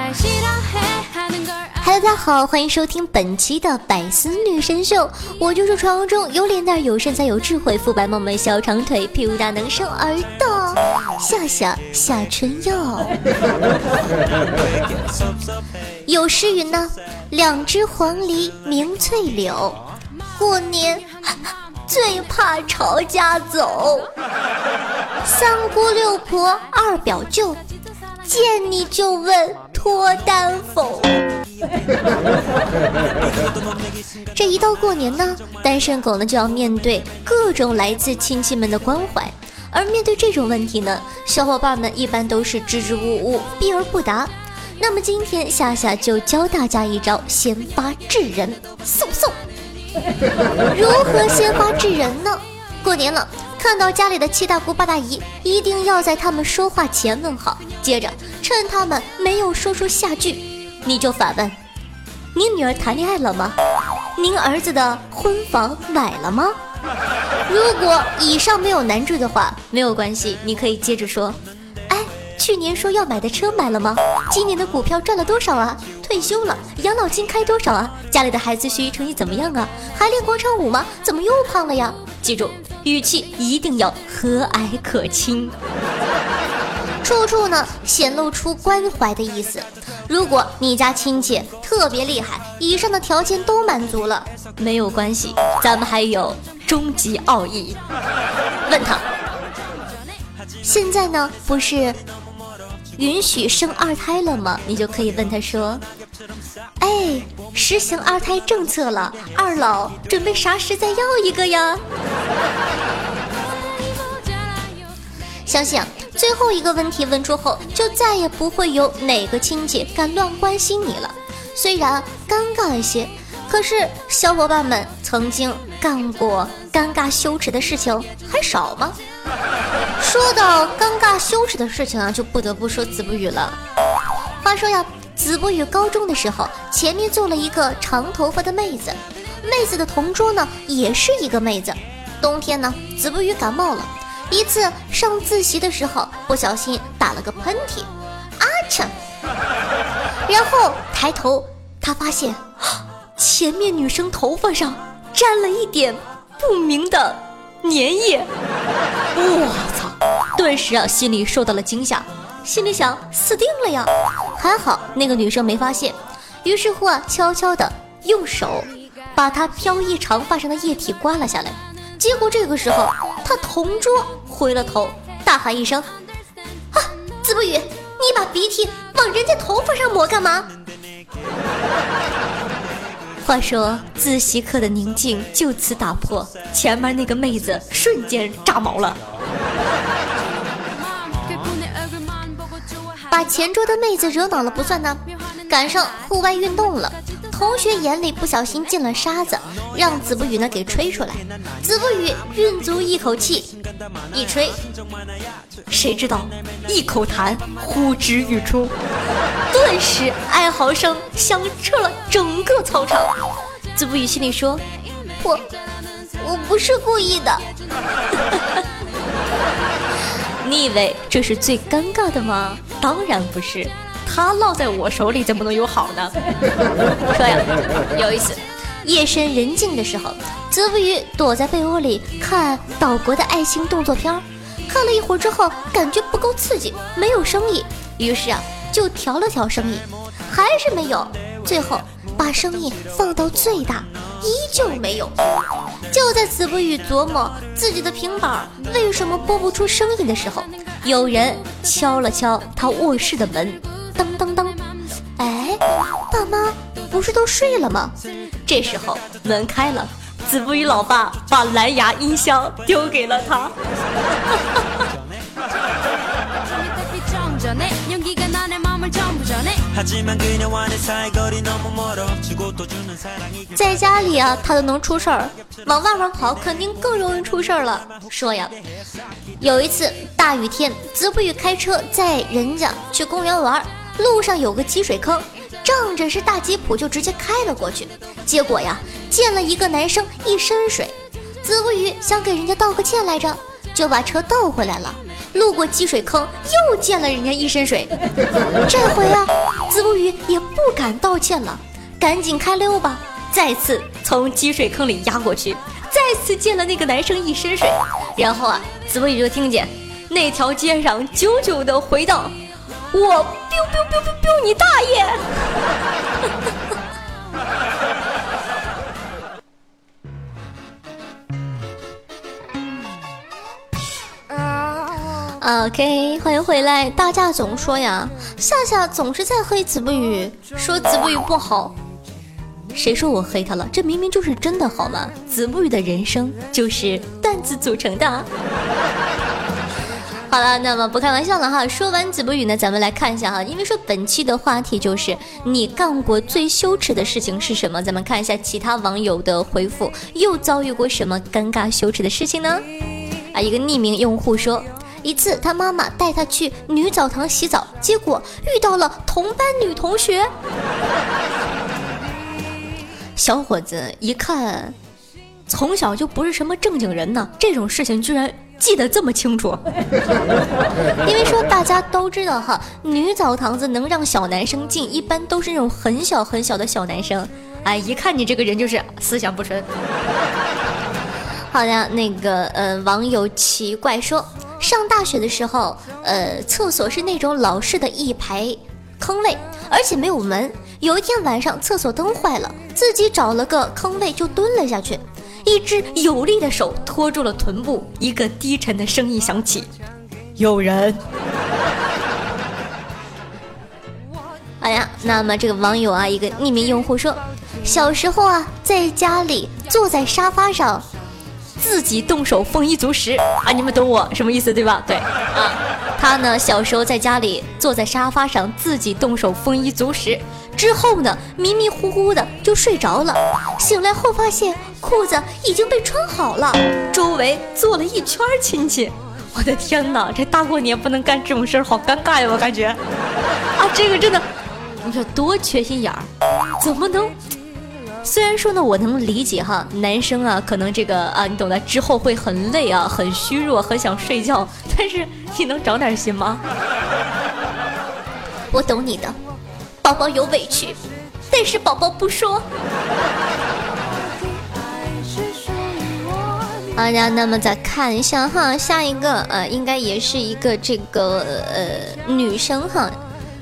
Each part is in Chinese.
Hello，大家好，欢迎收听本期的百思女神秀，我就是传说中有脸蛋、有身材、有智慧、肤白貌美、小长腿、屁股大、能生儿的夏夏夏春耀。有诗云呢，两只黄鹂鸣翠柳，过年 最怕吵架走。三姑六婆二表舅，见你就问脱单否。这一到过年呢，单身狗呢就要面对各种来自亲戚们的关怀，而面对这种问题呢，小伙伴们一般都是支支吾吾，避而不答。那么今天夏夏就教大家一招先发制人，嗖嗖。如何先发制人呢？过年了，看到家里的七大姑八大姨，一定要在他们说话前问好，接着趁他们没有说出下句，你就反问：“您女儿谈恋爱了吗？您儿子的婚房买了吗？”如果以上没有难住的话，没有关系，你可以接着说：“哎，去年说要买的车买了吗？今年的股票赚了多少啊？退休了，养老金开多少啊？家里的孩子学习成绩怎么样啊？还练广场舞吗？怎么又胖了呀？”记住，语气一定要和蔼可亲。处处呢显露出关怀的意思。如果你家亲戚特别厉害，以上的条件都满足了，没有关系，咱们还有终极奥义。问他，现在呢不是允许生二胎了吗？你就可以问他说，哎，实行二胎政策了，二老准备啥时再要一个呀？相信啊，最后一个问题问出后，就再也不会有哪个亲戚敢乱关心你了。虽然尴尬一些，可是小伙伴们曾经干过尴尬羞耻的事情还少吗？说到尴尬羞耻的事情啊，就不得不说子不语了。话说呀，子不语高中的时候，前面坐了一个长头发的妹子，妹子的同桌呢也是一个妹子。冬天呢，子不语感冒了。一次上自习的时候，不小心打了个喷嚏，啊嚏！然后抬头，他发现前面女生头发上沾了一点不明的粘液。我操！顿时啊，心里受到了惊吓，心里想死定了呀！还好那个女生没发现，于是乎啊，悄悄的用手把她飘逸长发上的液体刮了下来。结果这个时候，他同桌回了头，大喊一声：“啊，子不语，你把鼻涕往人家头发上抹干嘛？”话说自习课的宁静就此打破，前面那个妹子瞬间炸毛了。把前桌的妹子惹恼了不算呢，赶上户外运动了，同学眼里不小心进了沙子，让子不语呢给吹出来。子不语运足一口气，一吹，谁知道一口痰呼之欲出，顿时哀嚎声响彻了整个操场。子不语心里说：“我我不是故意的。” 你以为这是最尴尬的吗？当然不是，他落在我手里怎么能有好呢？说呀，有一次夜深人静的时候，泽不语躲在被窝里看岛国的爱情动作片，看了一会儿之后，感觉不够刺激，没有生意，于是啊就调了调声音，还是没有，最后把声音放到最大，依旧没有。就在子不语琢磨自己的平板为什么播不出声音的时候，有人敲了敲他卧室的门，当当当，哎，爸妈不是都睡了吗？这时候门开了，子不语老爸把蓝牙音箱丢给了他。在家里啊，他都能出事儿，往外面跑肯定更容易出事儿了。说呀，有一次大雨天，子不语开车载人家去公园玩，路上有个积水坑，仗着是大吉普就直接开了过去，结果呀，溅了一个男生一身水。子不语想给人家道个歉来着，就把车倒回来了。路过积水坑，又溅了人家一身水。这回啊，子不语也不敢道歉了，赶紧开溜吧。再次从积水坑里压过去，再次溅了那个男生一身水。然后啊，子不语就听见那条街上久久的回荡：“我 biu biu biu biu biu 你大爷！”OK，欢迎回来。大家总说呀，夏夏总是在黑子不语，说子不语不好。谁说我黑他了？这明明就是真的，好吗？子不语的人生就是段子组成的。好了，那么不开玩笑了哈。说完子不语呢，咱们来看一下哈，因为说本期的话题就是你干过最羞耻的事情是什么？咱们看一下其他网友的回复，又遭遇过什么尴尬羞耻的事情呢？啊，一个匿名用户说。一次，他妈妈带他去女澡堂洗澡，结果遇到了同班女同学。小伙子一看，从小就不是什么正经人呢，这种事情居然记得这么清楚。因为说大家都知道哈，女澡堂子能让小男生进，一般都是那种很小很小的小男生。哎，一看你这个人就是思想不纯。好的，那个呃，网友奇怪说。上大学的时候，呃，厕所是那种老式的一排坑位，而且没有门。有一天晚上，厕所灯坏了，自己找了个坑位就蹲了下去，一只有力的手托住了臀部，一个低沉的声音响起：“有人。”哎呀，那么这个网友啊，一个匿名用户说，小时候啊，在家里坐在沙发上。自己动手丰衣足食啊！你们懂我什么意思对吧？对啊，他呢小时候在家里坐在沙发上自己动手丰衣足食，之后呢迷迷糊糊的就睡着了，醒来后发现裤子已经被穿好了，周围坐了一圈亲戚。我的天哪，这大过年不能干这种事儿，好尴尬呀！我感觉啊，这个真的，你说多缺心眼儿，怎么能？虽然说呢，我能理解哈，男生啊，可能这个啊，你懂的，之后会很累啊，很虚弱，很想睡觉。但是你能长点心吗？我懂你的，宝宝有委屈，但是宝宝不说。好呀，那么再看一下哈，下一个呃，应该也是一个这个呃女生哈，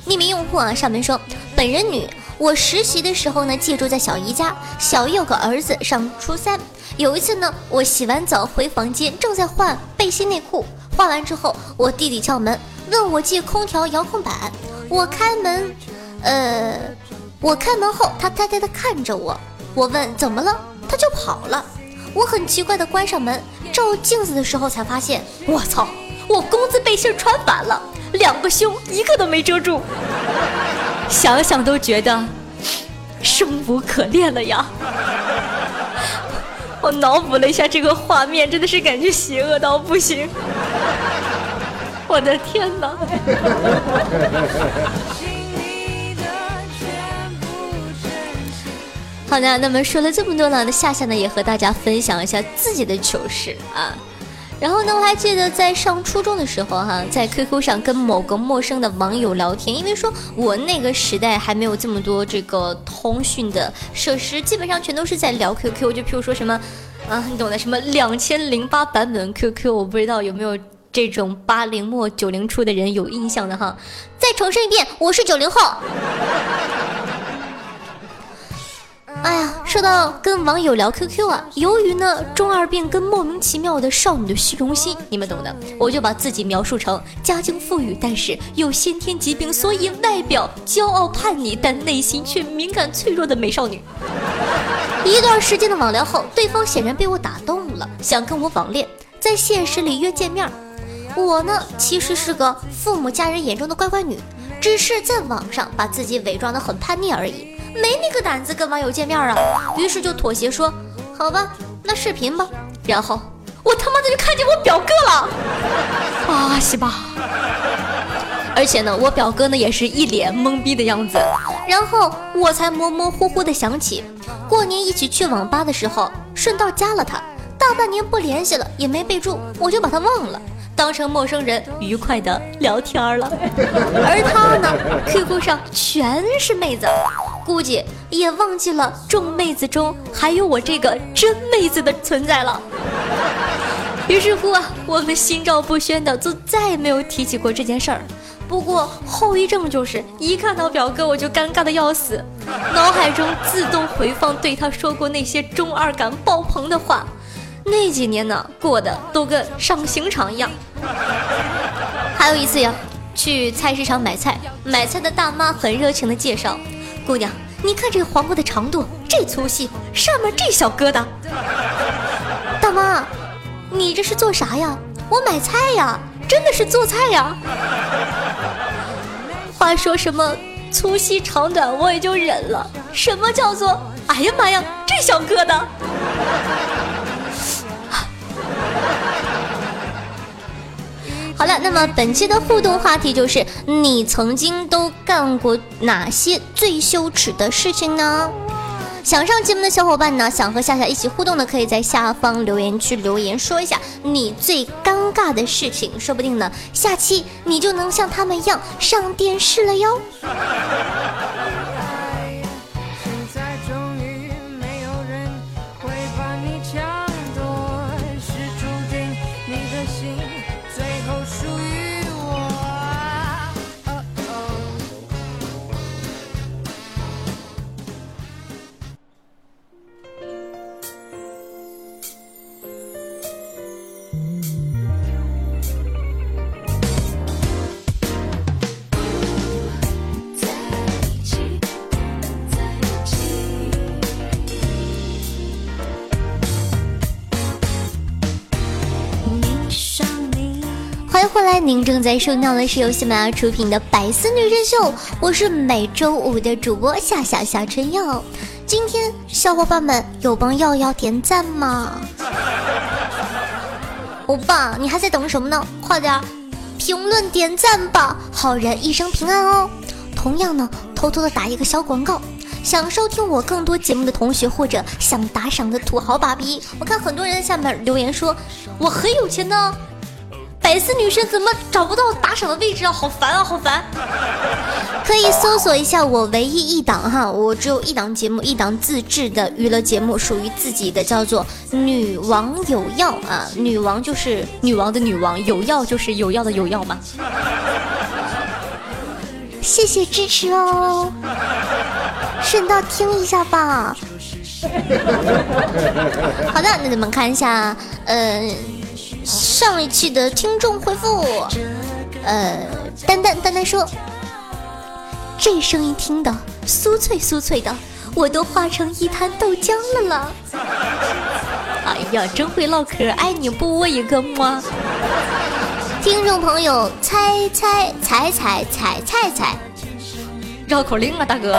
匿名用户啊，上面说本人女。我实习的时候呢，借住在小姨家。小姨有个儿子上初三。有一次呢，我洗完澡回房间，正在换背心内裤。换完之后，我弟弟敲门，问我借空调遥控板。我开门，呃，我开门后，他呆呆的看着我。我问怎么了，他就跑了。我很奇怪的关上门，照镜子的时候才发现，我操，我工字背心穿反了，两个胸一个都没遮住。想想都觉得生无可恋了呀！我脑补了一下这个画面，真的是感觉邪恶到不行。我的天哪！好的，那么说了这么多呢，那夏夏呢也和大家分享一下自己的糗事啊。然后呢，我还记得在上初中的时候，哈，在 QQ 上跟某个陌生的网友聊天，因为说我那个时代还没有这么多这个通讯的设施，基本上全都是在聊 QQ，就譬如说什么，啊，你懂的，什么两千零八版本 QQ，我不知道有没有这种八零末九零初的人有印象的哈。再重申一遍，我是九零后。哎呀，说到跟网友聊 QQ 啊，由于呢中二病跟莫名其妙的少女的虚荣心，你们懂的，我就把自己描述成家境富裕，但是有先天疾病，所以外表骄傲叛逆，但内心却敏感脆弱的美少女。一段时间的网聊后，对方显然被我打动了，想跟我网恋，在现实里约见面。我呢，其实是个父母家人眼中的乖乖女。只是在网上把自己伪装的很叛逆而已，没那个胆子跟网友见面啊。于是就妥协说，好吧，那视频吧。然后我他妈的就看见我表哥了，啊西吧。而且呢，我表哥呢也是一脸懵逼的样子。然后我才模模糊糊的想起，过年一起去网吧的时候，顺道加了他。大半年不联系了，也没备注，我就把他忘了，当成陌生人愉快的聊天了。而他呢，QQ 上全是妹子，估计也忘记了众妹子中还有我这个真妹子的存在了。于是乎啊，我们心照不宣的就再也没有提起过这件事儿。不过后遗症就是一看到表哥我就尴尬的要死，脑海中自动回放对他说过那些中二感爆棚的话，那几年呢过的都跟上刑场一样。还有一次呀，去菜市场买菜，买菜的大妈很热情的介绍，姑娘，你看这黄瓜的长度，这粗细，上面这小疙瘩。大妈，你这是做啥呀？我买菜呀。真的是做菜呀！话说什么粗细长短我也就忍了，什么叫做哎呀妈呀这小疙瘩！好了，那么本期的互动话题就是你曾经都干过哪些最羞耻的事情呢？想上节目的小伙伴呢，想和夏夏一起互动的，可以在下方留言区留言说一下你最尴尬的事情，说不定呢，下期你就能像他们一样上电视了哟。后来，您正在收听到的是由喜马拉雅出品的《百思女神秀》，我是每周五的主播夏夏夏春耀。今天小伙伴们有帮耀耀点赞吗？欧巴，你还在等什么呢？快点评论点赞吧，好人一生平安哦。同样呢，偷偷的打一个小广告，想收听我更多节目的同学或者想打赏的土豪爸比，我看很多人下面留言说我很有钱呢。百思女神怎么找不到打赏的位置啊？好烦啊，好烦！可以搜索一下我唯一一档哈，我只有一档节目，一档自制的娱乐节目，属于自己的，叫做《女王有药》啊。女王就是女王的女王，有药就是有药的有药嘛。谢谢支持哦，顺道听一下吧。好的，那咱们看一下，嗯。上一期的听众回复，呃，丹丹丹丹说，这声音听的酥脆酥脆的，我都化成一滩豆浆了啦。哎呀，真会唠嗑，爱你不我一个么？听众朋友，猜猜猜猜猜猜猜，绕口令啊，大哥。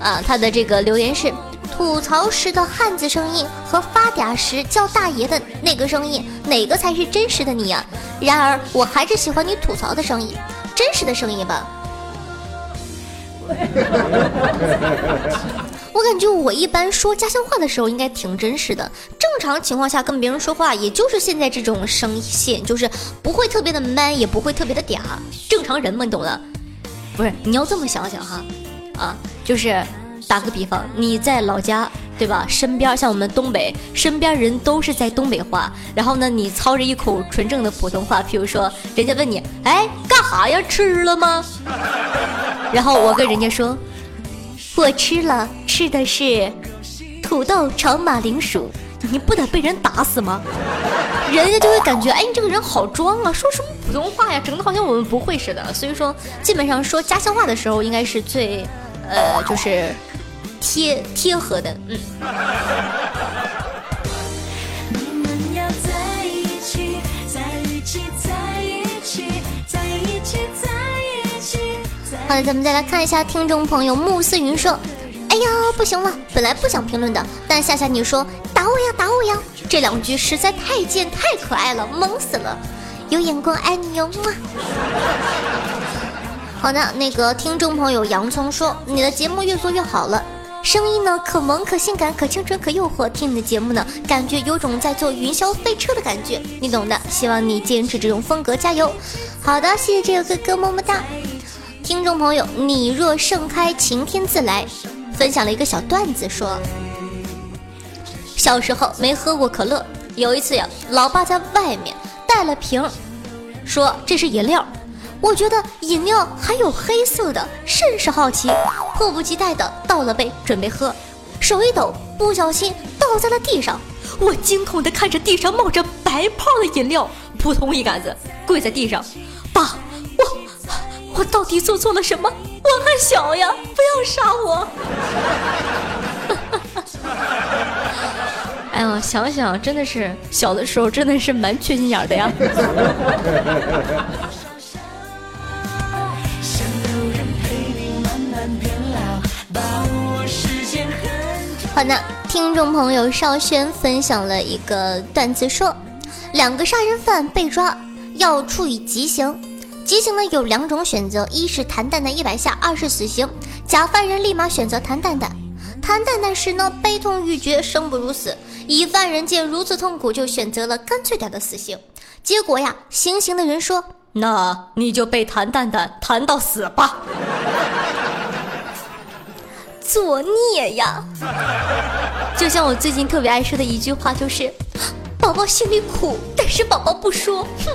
啊，他的这个留言是。吐槽时的汉子声音和发嗲时叫大爷的那个声音，哪个才是真实的你呀？然而，我还是喜欢你吐槽的声音，真实的声音吧。我感觉我一般说家乡话的时候应该挺真实的，正常情况下跟别人说话，也就是现在这种声线，就是不会特别的 man，也不会特别的嗲，正常人嘛，你懂的。不是，你要这么想想哈，啊，就是。打个比方，你在老家，对吧？身边像我们东北，身边人都是在东北话。然后呢，你操着一口纯正的普通话，譬如说，人家问你，哎，干哈呀？吃了吗？然后我跟人家说，我吃了，吃的是土豆炒马铃薯。你不得被人打死吗？人家就会感觉，哎，你这个人好装啊，说什么普通话呀，整的好像我们不会似的。所以说，基本上说家乡话的时候，应该是最，呃，就是。贴贴合的，嗯。好的，咱们再来看一下听众朋友慕思云说：“哎呀，不行了，本来不想评论的，但夏夏你说打我呀，打我呀，这两句实在太贱太可爱了，萌死了，有眼光爱你哟。”好的，那个听众朋友洋葱说：“你的节目越做越好了。”声音呢，可萌可性感可清纯可诱惑，听你的节目呢，感觉有种在坐云霄飞车的感觉，你懂的。希望你坚持这种风格，加油！好的，谢谢这个哥哥，么么哒。听众朋友，你若盛开，晴天自来。分享了一个小段子，说小时候没喝过可乐，有一次呀，老爸在外面带了瓶，说这是饮料。我觉得饮料还有黑色的，甚是好奇，迫不及待的倒了杯准备喝，手一抖，不小心倒在了地上。我惊恐的看着地上冒着白泡的饮料，扑通一杆子跪在地上。爸，我我到底做错了什么？我还小呀，不要杀我！哎呦，想想真的是小的时候真的是蛮缺心眼的呀。好的，听众朋友邵轩分享了一个段子，说两个杀人犯被抓，要处以极刑。极刑呢有两种选择，一是弹蛋蛋一百下，二是死刑。假犯人立马选择弹蛋蛋。弹蛋蛋时呢，悲痛欲绝，生不如死。乙犯人见如此痛苦，就选择了干脆点的死刑。结果呀，行刑的人说：“那你就被弹蛋蛋弹到死吧。”作孽呀！就像我最近特别爱说的一句话，就是“ 宝宝心里苦，但是宝宝不说”。哼。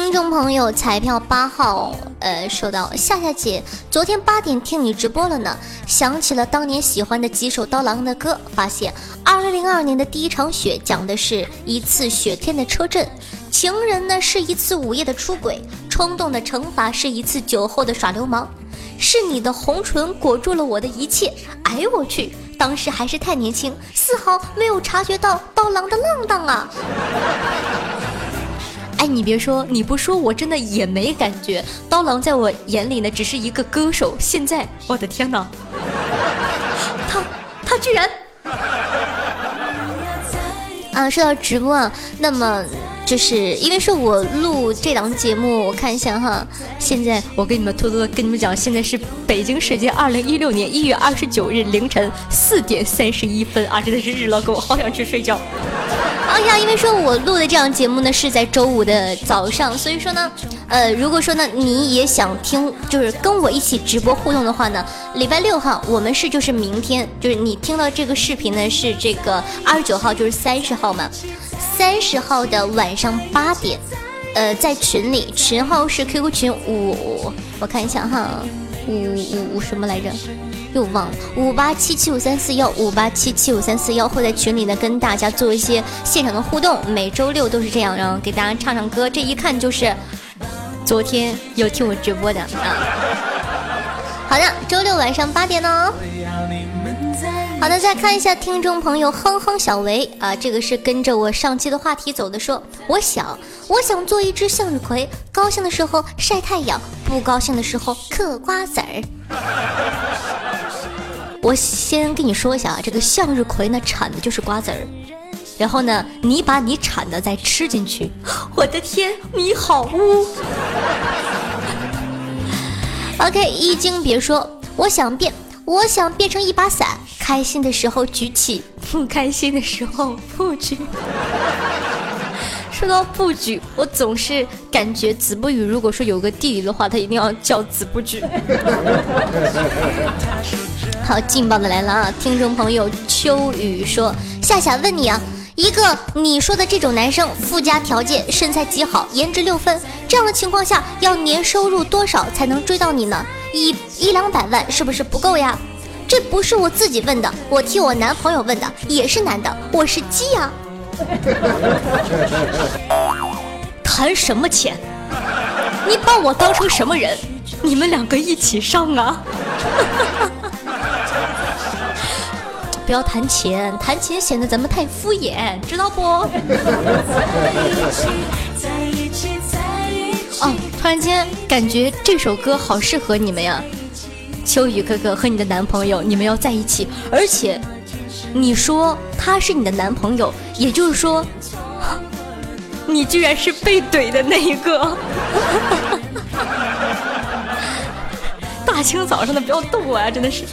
听众朋友，彩票八号，呃，说到夏夏姐，昨天八点听你直播了呢，想起了当年喜欢的几首刀郎的歌，发现二零零二年的第一场雪讲的是一次雪天的车震，情人呢是一次午夜的出轨，冲动的惩罚是一次酒后的耍流氓，是你的红唇裹住了我的一切，哎我去，当时还是太年轻，丝毫没有察觉到刀郎的浪荡啊。哎，你别说，你不说，我真的也没感觉。刀郎在我眼里呢，只是一个歌手。现在，我的天哪，他他居然 啊！说到直播啊，那么。就是因为是我录这档节目，我看一下哈。现在我跟你们偷偷的跟你们讲，现在是北京时间二零一六年一月二十九日凌晨四点三十一分啊！真的是日了狗，好想去睡觉。哎呀，因为说我录的这档节目呢是在周五的早上，所以说呢，呃，如果说呢你也想听，就是跟我一起直播互动的话呢，礼拜六号我们是就是明天，就是你听到这个视频呢是这个二十九号，就是三十号嘛。三十号的晚上八点，呃，在群里，群号是 QQ 群五，我看一下哈，五五五什么来着？又忘了，五八七七五三四幺，五八七七五三四幺，会在群里呢跟大家做一些现场的互动，每周六都是这样，然后给大家唱唱歌，这一看就是昨天有听我直播的啊。好的，周六晚上八点哦。好的，再看一下听众朋友哼哼小维啊，这个是跟着我上期的话题走的，说我想我想做一只向日葵，高兴的时候晒太阳，不高兴的时候嗑瓜子儿。我先跟你说一下啊，这个向日葵呢产的就是瓜子儿，然后呢你把你产的再吃进去，我的天，你好污。OK，一经别说，我想变。我想变成一把伞，开心的时候举起，不开心的时候不举。说到不举，我总是感觉子不语如果说有个弟弟的话，他一定要叫子不举。好劲爆的来了啊！听众朋友秋雨说：“夏夏问你啊，一个你说的这种男生，附加条件身材极好，颜值六分，这样的情况下，要年收入多少才能追到你呢？”一一两百万是不是不够呀？这不是我自己问的，我替我男朋友问的，也是男的，我是鸡呀。谈什么钱？你把我当成什么人？你们两个一起上啊！不要谈钱，谈钱显得咱们太敷衍，知道不？哦，突然间感觉这首歌好适合你们呀，秋雨哥哥和你的男朋友，你们要在一起，而且你说他是你的男朋友，也就是说，你居然是被怼的那一个。大清早上的不要逗我呀，真的是。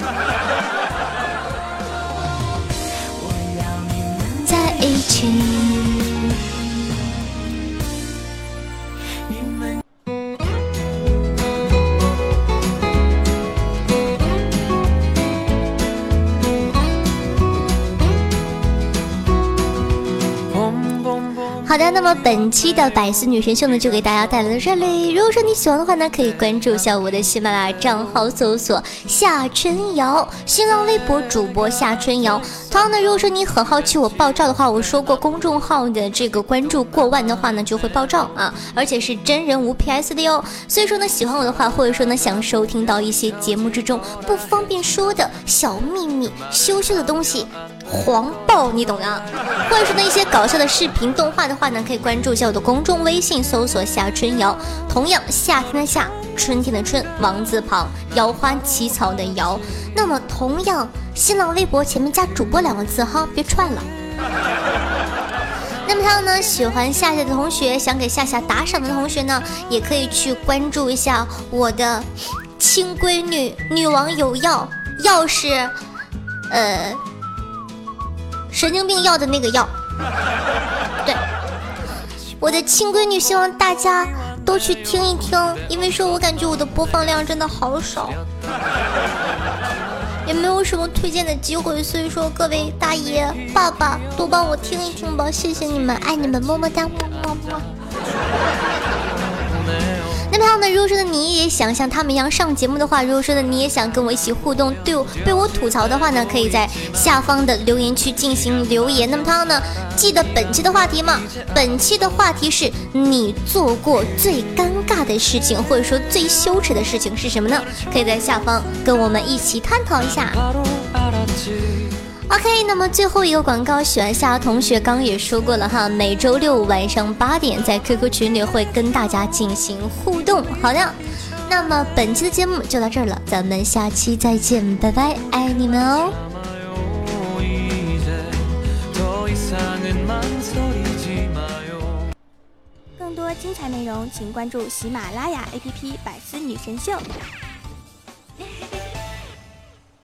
在一起。好的，那么本期的百思女神秀呢，就给大家带来到这里。如果说你喜欢的话呢，可以关注一下我的喜马拉雅账号，搜索夏春瑶，新浪微博主播夏春瑶。同样的，如果说你很好奇我爆照的话，我说过公众号的这个关注过万的话呢，就会爆照啊，而且是真人无 PS 的哟。所以说呢，喜欢我的话，或者说呢想收听到一些节目之中不方便说的小秘密、羞羞的东西。黄暴，你懂的。或者说呢一些搞笑的视频动画的话呢，可以关注一下我的公众微信，搜索夏春瑶。同样，夏天的夏，春天的春，王字旁，摇花起草的摇。那么同样，新浪微博前面加主播两个字哈，别串了。那么还有呢，喜欢夏夏的同学，想给夏夏打赏的同学呢，也可以去关注一下我的亲闺女女王有药，药是，呃。神经病药的那个药，对，我的亲闺女，希望大家都去听一听，因为说我感觉我的播放量真的好少，也没有什么推荐的机会，所以说各位大爷、爸爸多帮我听一听吧，谢谢你们，爱你们，么么哒，么么么。那么呢，如果说的你也想像他们一样上节目的话，如果说的你也想跟我一起互动，对我被我吐槽的话呢，可以在下方的留言区进行留言。那么他呢，记得本期的话题吗？本期的话题是你做过最尴尬的事情，或者说最羞耻的事情是什么呢？可以在下方跟我们一起探讨一下。OK，那么最后一个广告，喜欢夏同学刚刚也说过了哈，每周六晚上八点在 QQ 群里会跟大家进行互动。好的，那么本期的节目就到这儿了，咱们下期再见，拜拜，爱你们哦。更多精彩内容，请关注喜马拉雅 APP《百思女神秀》。